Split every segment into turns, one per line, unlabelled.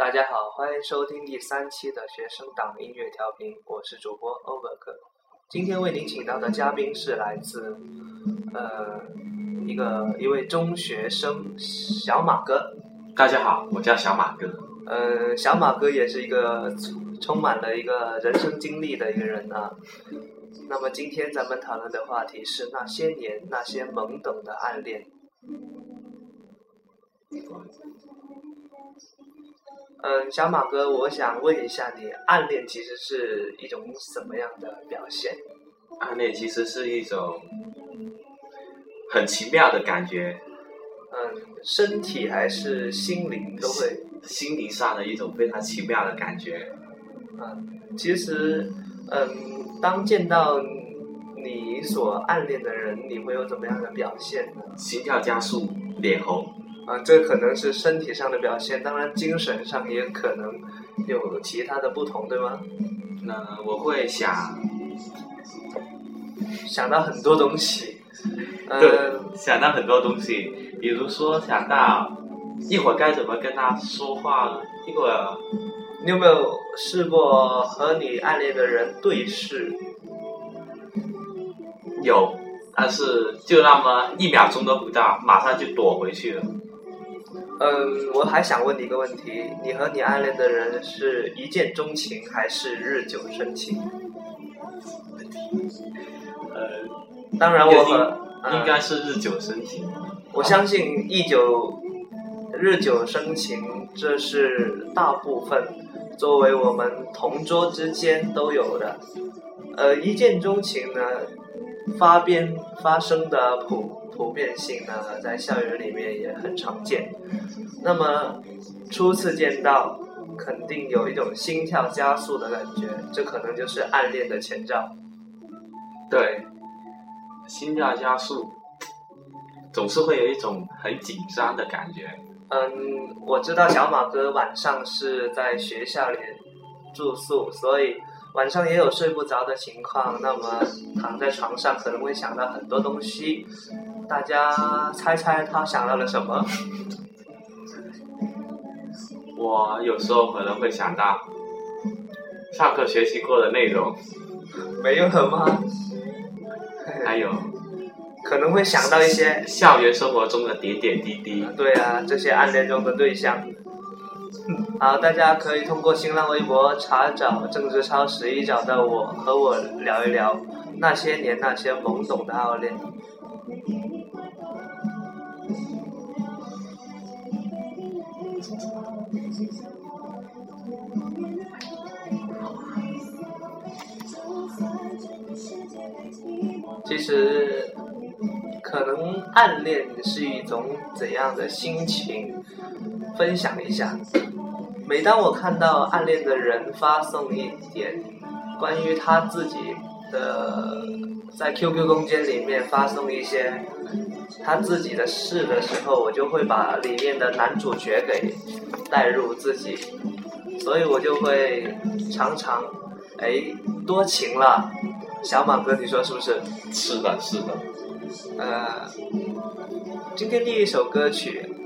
大家好，欢迎收听第三期的学生党音乐调频，我是主播欧伯克。今天为您请到的嘉宾是来自呃一个一位中学生小马哥。
大家好，我叫小马哥。
呃，小马哥也是一个充满了一个人生经历的一个人啊。那么今天咱们讨论的话题是那些年那些懵懂的暗恋。嗯，小马哥，我想问一下你，暗恋其实是一种什么样的表现？
暗恋其实是一种很奇妙的感觉。
嗯，身体还是心灵都会。
心灵上的一种非常奇妙的感觉。
嗯，其实，嗯，当见到你所暗恋的人，你会有怎么样的表现呢？
心跳加速，脸红。
啊，这可能是身体上的表现，当然精神上也可能有其他的不同，对吗？
那我会想
想到很多东西，
对，想到很多东西，比如说想到一会儿该怎么跟他说话，一会儿
你有没有试过和你暗恋的人对视？
有，但是就那么一秒钟都不到，马上就躲回去了。
嗯，我还想问你一个问题：你和你暗恋的人是一见钟情还是日久生情？
呃，
当然我和
应该是日久生情。
我相信一久日久生情，这是大部分作为我们同桌之间都有的。呃，一见钟情呢，发边发生的普。普遍性呢，在校园里面也很常见。那么初次见到，肯定有一种心跳加速的感觉，这可能就是暗恋的前兆。
对，心跳加速，总是会有一种很紧张的感觉。
嗯，我知道小马哥晚上是在学校里住宿，所以。晚上也有睡不着的情况，那么躺在床上可能会想到很多东西。大家猜猜他想到了什么？
我有时候可能会想到上课学习过的内容。
没有了吗？
还有
可能会想到一些
校园生活中的点点滴滴。
对啊，这些暗恋中的对象。好，大家可以通过新浪微博查找“郑志超十一”找到我，和我聊一聊那些年那些懵懂的暗恋。其实，可能暗恋是一种怎样的心情？分享一下。每当我看到暗恋的人发送一点关于他自己的在 QQ 空间里面发送一些他自己的事的时候，我就会把里面的男主角给带入自己，所以我就会常常哎多情了。小马哥，你说是不是？
是的，是的。
呃，今天第一首歌曲。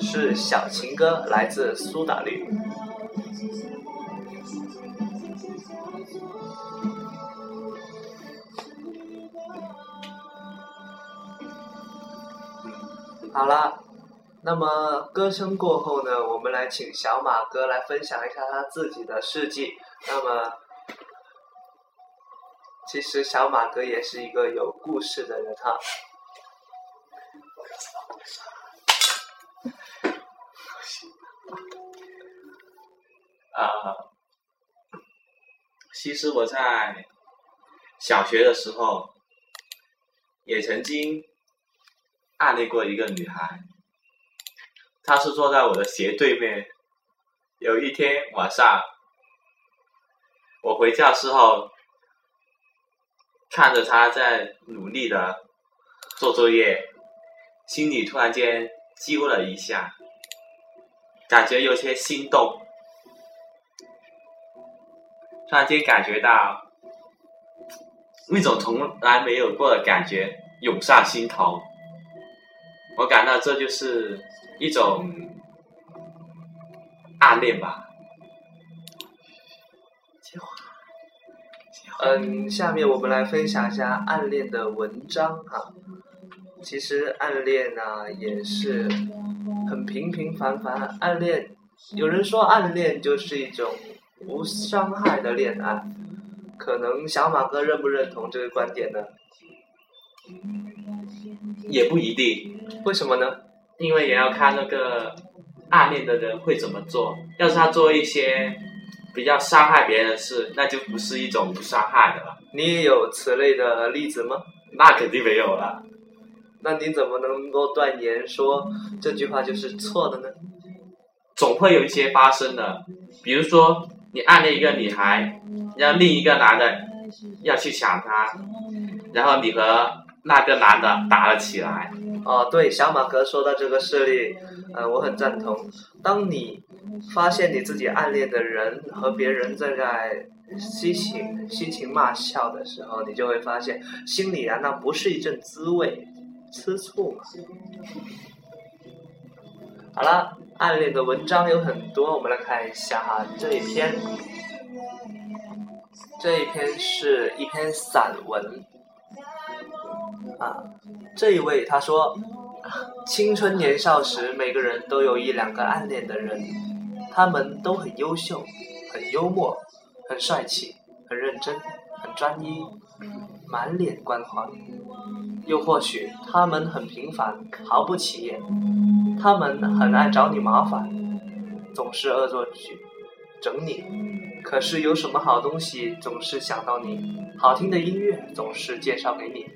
是小情歌，来自苏打绿。好了，那么歌声过后呢，我们来请小马哥来分享一下他自己的事迹。那么，其实小马哥也是一个有故事的人哈。
啊，其实我在小学的时候也曾经暗恋过一个女孩，她是坐在我的斜对面。有一天晚上，我回教室后，看着她在努力的做作业，心里突然间揪了一下，感觉有些心动。突然间感觉到一种从来没有过的感觉涌上心头，我感到这就是一种暗恋吧。
嗯，下面我们来分享一下暗恋的文章哈。其实暗恋呢也是很平平凡凡，暗恋有人说暗恋就是一种无伤害的恋爱，可能小马哥认不认同这个观点呢？
也不一定，
为什么呢？
因为也要看那个暗恋的人会怎么做。要是他做一些比较伤害别人的事，那就不是一种不伤害的了。
你也有此类的例子吗？
那肯定没有了。
那你怎么能够断言说这句话就是错的呢？
总会有一些发生的，比如说你暗恋一个女孩，然后另一个男的要去抢她，然后你和那个男的打了起来。
哦，对，小马哥说到这个事例，呃，我很赞同。当你发现你自己暗恋的人和别人正在嬉情嬉情骂笑的时候，你就会发现心里难道不是一阵滋味？吃醋嘛。好了，暗恋的文章有很多，我们来看一下哈。这一篇，这一篇是一篇散文。啊，这一位他说，青春年少时，每个人都有一两个暗恋的人，他们都很优秀，很幽默，很帅气，很认真，很专一，满脸光环。又或许他们很平凡，毫不起眼，他们很爱找你麻烦，总是恶作剧，整你。可是有什么好东西总是想到你，好听的音乐总是介绍给你。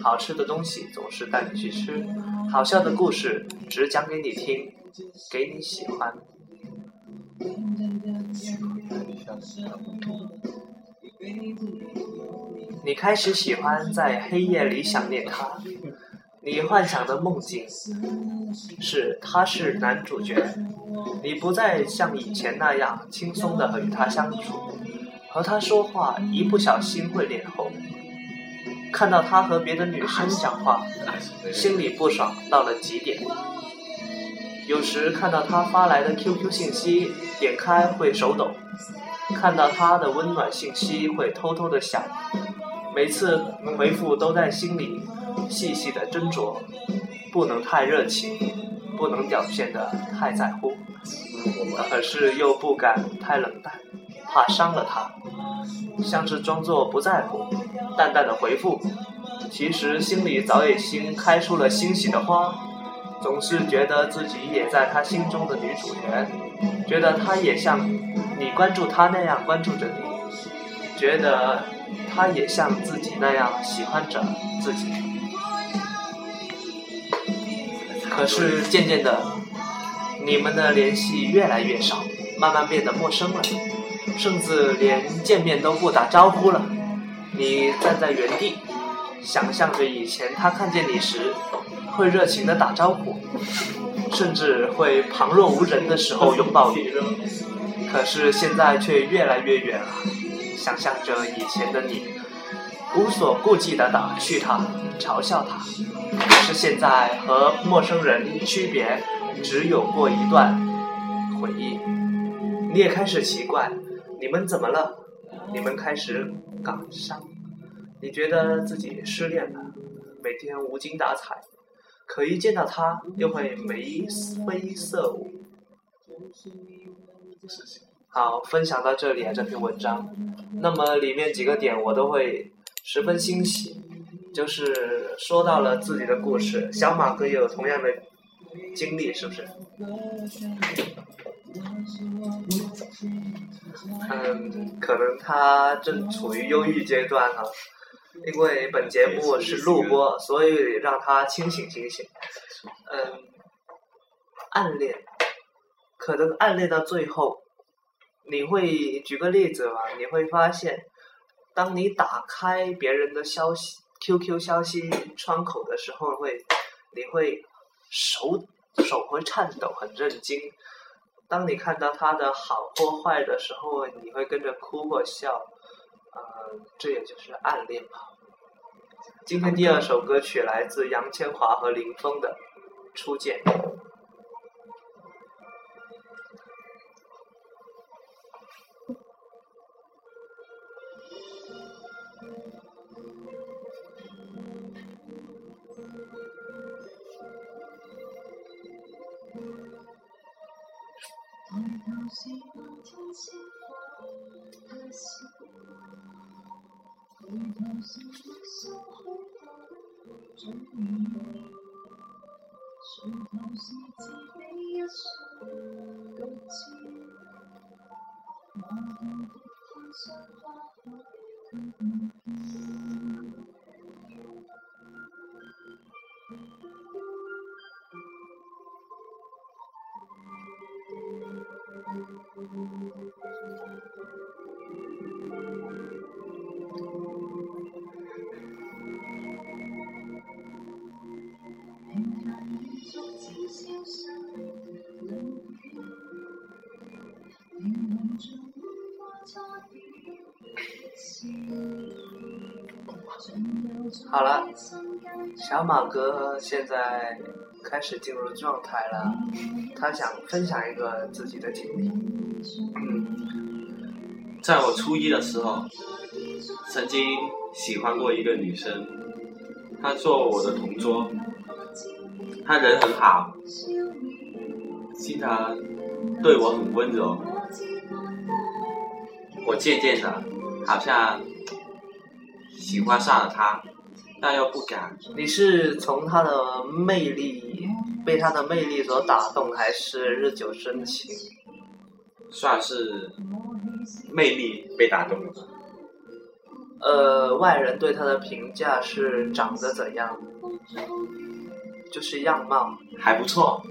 好吃的东西总是带你去吃，好笑的故事只讲给你听，给你喜欢。你开始喜欢在黑夜里想念他，你幻想的梦境是他是男主角，你不再像以前那样轻松的和与他相处，和他说话一不小心会脸红。看到他和别的女生讲话，心里不爽到了极点。有时看到他发来的 QQ 信息，点开会手抖；看到他的温暖信息，会偷偷的想。每次回复都在心里细细的斟酌，不能太热情，不能表现的太在乎，可是又不敢太冷淡，怕伤了他，像是装作不在乎。淡淡的回复，其实心里早已经开出了欣喜的花，总是觉得自己也在他心中的女主角，觉得他也像你关注他那样关注着你，觉得他也像自己那样喜欢着自己。可是渐渐的，你们的联系越来越少，慢慢变得陌生了，甚至连见面都不打招呼了。你站在原地，想象着以前他看见你时，会热情的打招呼，甚至会旁若无人的时候拥抱你。可是现在却越来越远了。想象着以前的你，无所顾忌的打趣他，嘲笑他。可是现在和陌生人区别，只有过一段回忆。你也开始奇怪，你们怎么了？你们开始感伤，你觉得自己失恋了，每天无精打采，可一见到他又会眉飞色舞。好，分享到这里啊，这篇文章。那么里面几个点我都会十分欣喜，就是说到了自己的故事。小马哥也有同样的经历，是不是？嗯，可能他正处于忧郁阶段啊，因为本节目是录播，所以让他清醒清醒。嗯，暗恋，可能暗恋到最后，你会举个例子吧，你会发现，当你打开别人的消息 QQ 消息窗口的时候，会，你会手手会颤抖，很震惊。当你看到他的好或坏的时候，你会跟着哭或笑，呃，这也就是暗恋吧。今天第二首歌曲来自杨千嬅和林峰的《初见》。是漫天星花的闪，回头是沧生许多的转变，垂头是自己一双独自的脚。我看见花海。好了，小马哥现在开始进入状态了，他想分享一个自己的经历。
嗯，在我初一的时候，曾经喜欢过一个女生，她坐我的同桌，她人很好，经常对我很温柔，我渐渐的好像喜欢上了她。但又不敢。
你是从他的魅力被他的魅力所打动，还是日久生情？
算是魅力被打动了。
呃，外人对他的评价是长得怎样？就是样貌
还不错。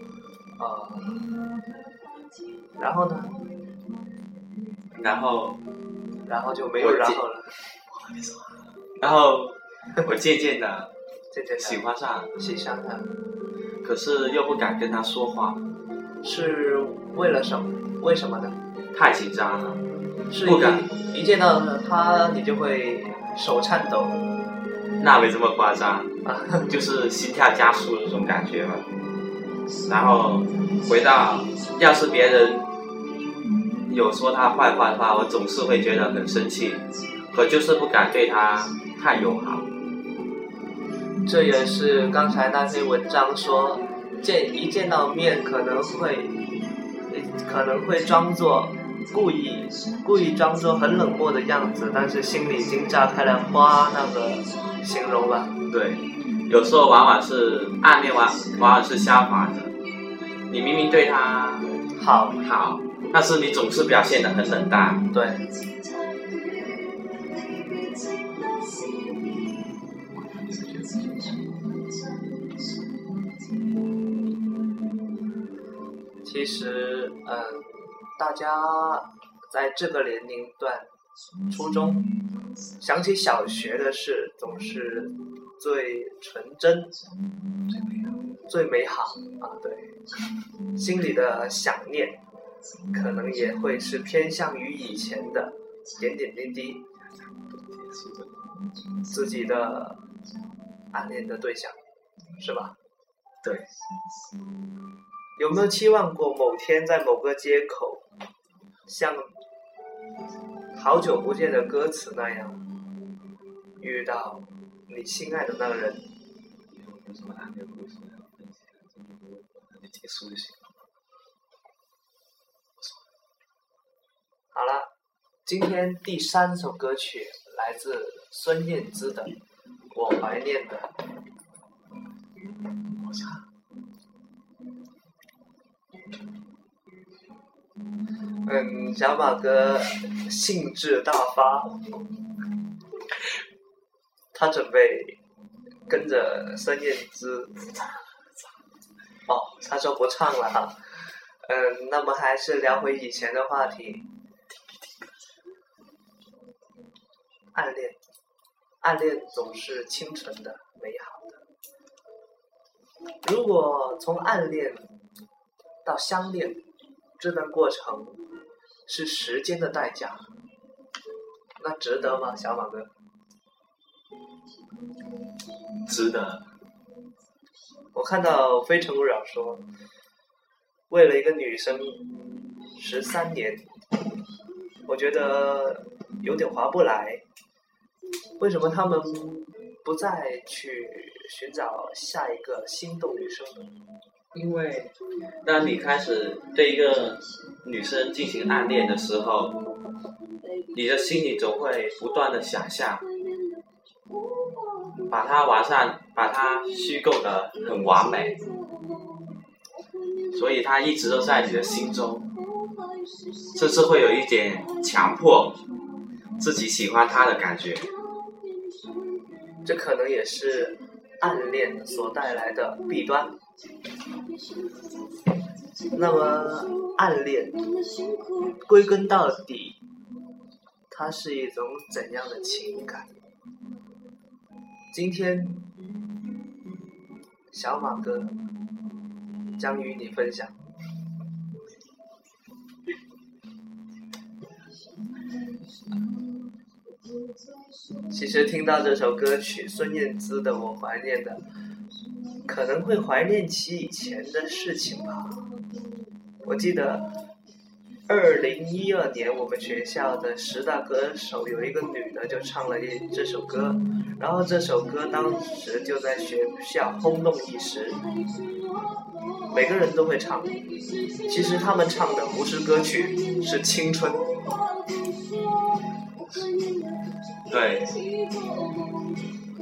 呃，然后呢？
然后，
然后就没有然后了。
然后。我渐渐的
渐渐
喜欢上
喜欢他，
可是又不敢跟他说话，
是为了什么？为什么呢？
太紧张了，是
不敢一见到他你就会手颤抖。
那没这么夸张，就是心跳加速那种感觉嘛。然后回到，要是别人有说他坏话的话，我总是会觉得很生气，可就是不敢对他太友好。
这也是刚才那篇文章说，见一见到面可能会，可能会装作故意故意装作很冷漠的样子，但是心里已经炸开了花那个形容吧。
对，有时候往往是暗恋往往往是相反的，你明明对他
好
好，但是你总是表现的很冷淡。
对。其实，嗯，大家在这个年龄段，初中想起小学的事，总是最纯真、最美好啊！对，心里的想念，可能也会是偏向于以前的点点滴滴，自己的暗恋的对象，是吧？
对。
有没有期望过某天在某个街口，像好久不见的歌词那样，遇到你心爱的那个人？好了，今天第三首歌曲来自孙燕姿的《我怀念的》。小马哥兴致大发，他准备跟着孙燕姿。哦，他说不唱了哈。嗯，那么还是聊回以前的话题。暗恋，暗恋总是清纯的、美好的。如果从暗恋到相恋，这段过程。是时间的代价，那值得吗，小马哥？
值得。
我看到非诚勿扰说，为了一个女生十三年，我觉得有点划不来。为什么他们不再去寻找下一个心动女生呢？因为
当你开始对一个女生进行暗恋的时候，你的心里总会不断的想象，把她完善，把她虚构的很完美，所以她一直都在你的心中，甚至会有一点强迫自己喜欢她的感觉。
这可能也是暗恋所带来的弊端。那么，暗恋归根到底，它是一种怎样的情感？今天，小马哥将与你分享。其实听到这首歌曲，孙燕姿的《我怀念的》。可能会怀念起以前的事情吧。我记得，二零一二年我们学校的十大歌手有一个女的就唱了一这首歌，然后这首歌当时就在学校轰动一时，每个人都会唱。其实他们唱的不是歌曲，是青春。
对。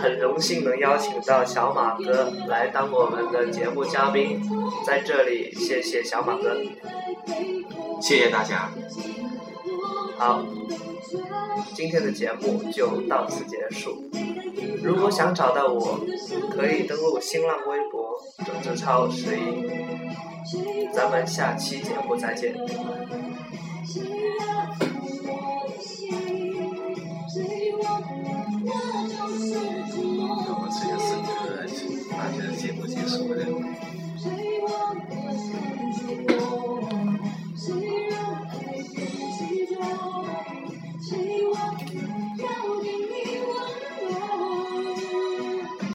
很荣幸能邀请到小马哥来当我们的节目嘉宾，在这里谢谢小马哥，
谢谢大家。
好，今天的节目就到此结束。如果想找到我，可以登录新浪微博“郑志超十一”。咱们下期节目再见。我
我这之深刻的爱情大家接不接结束了谁我
谁让爱变执着谁让了要给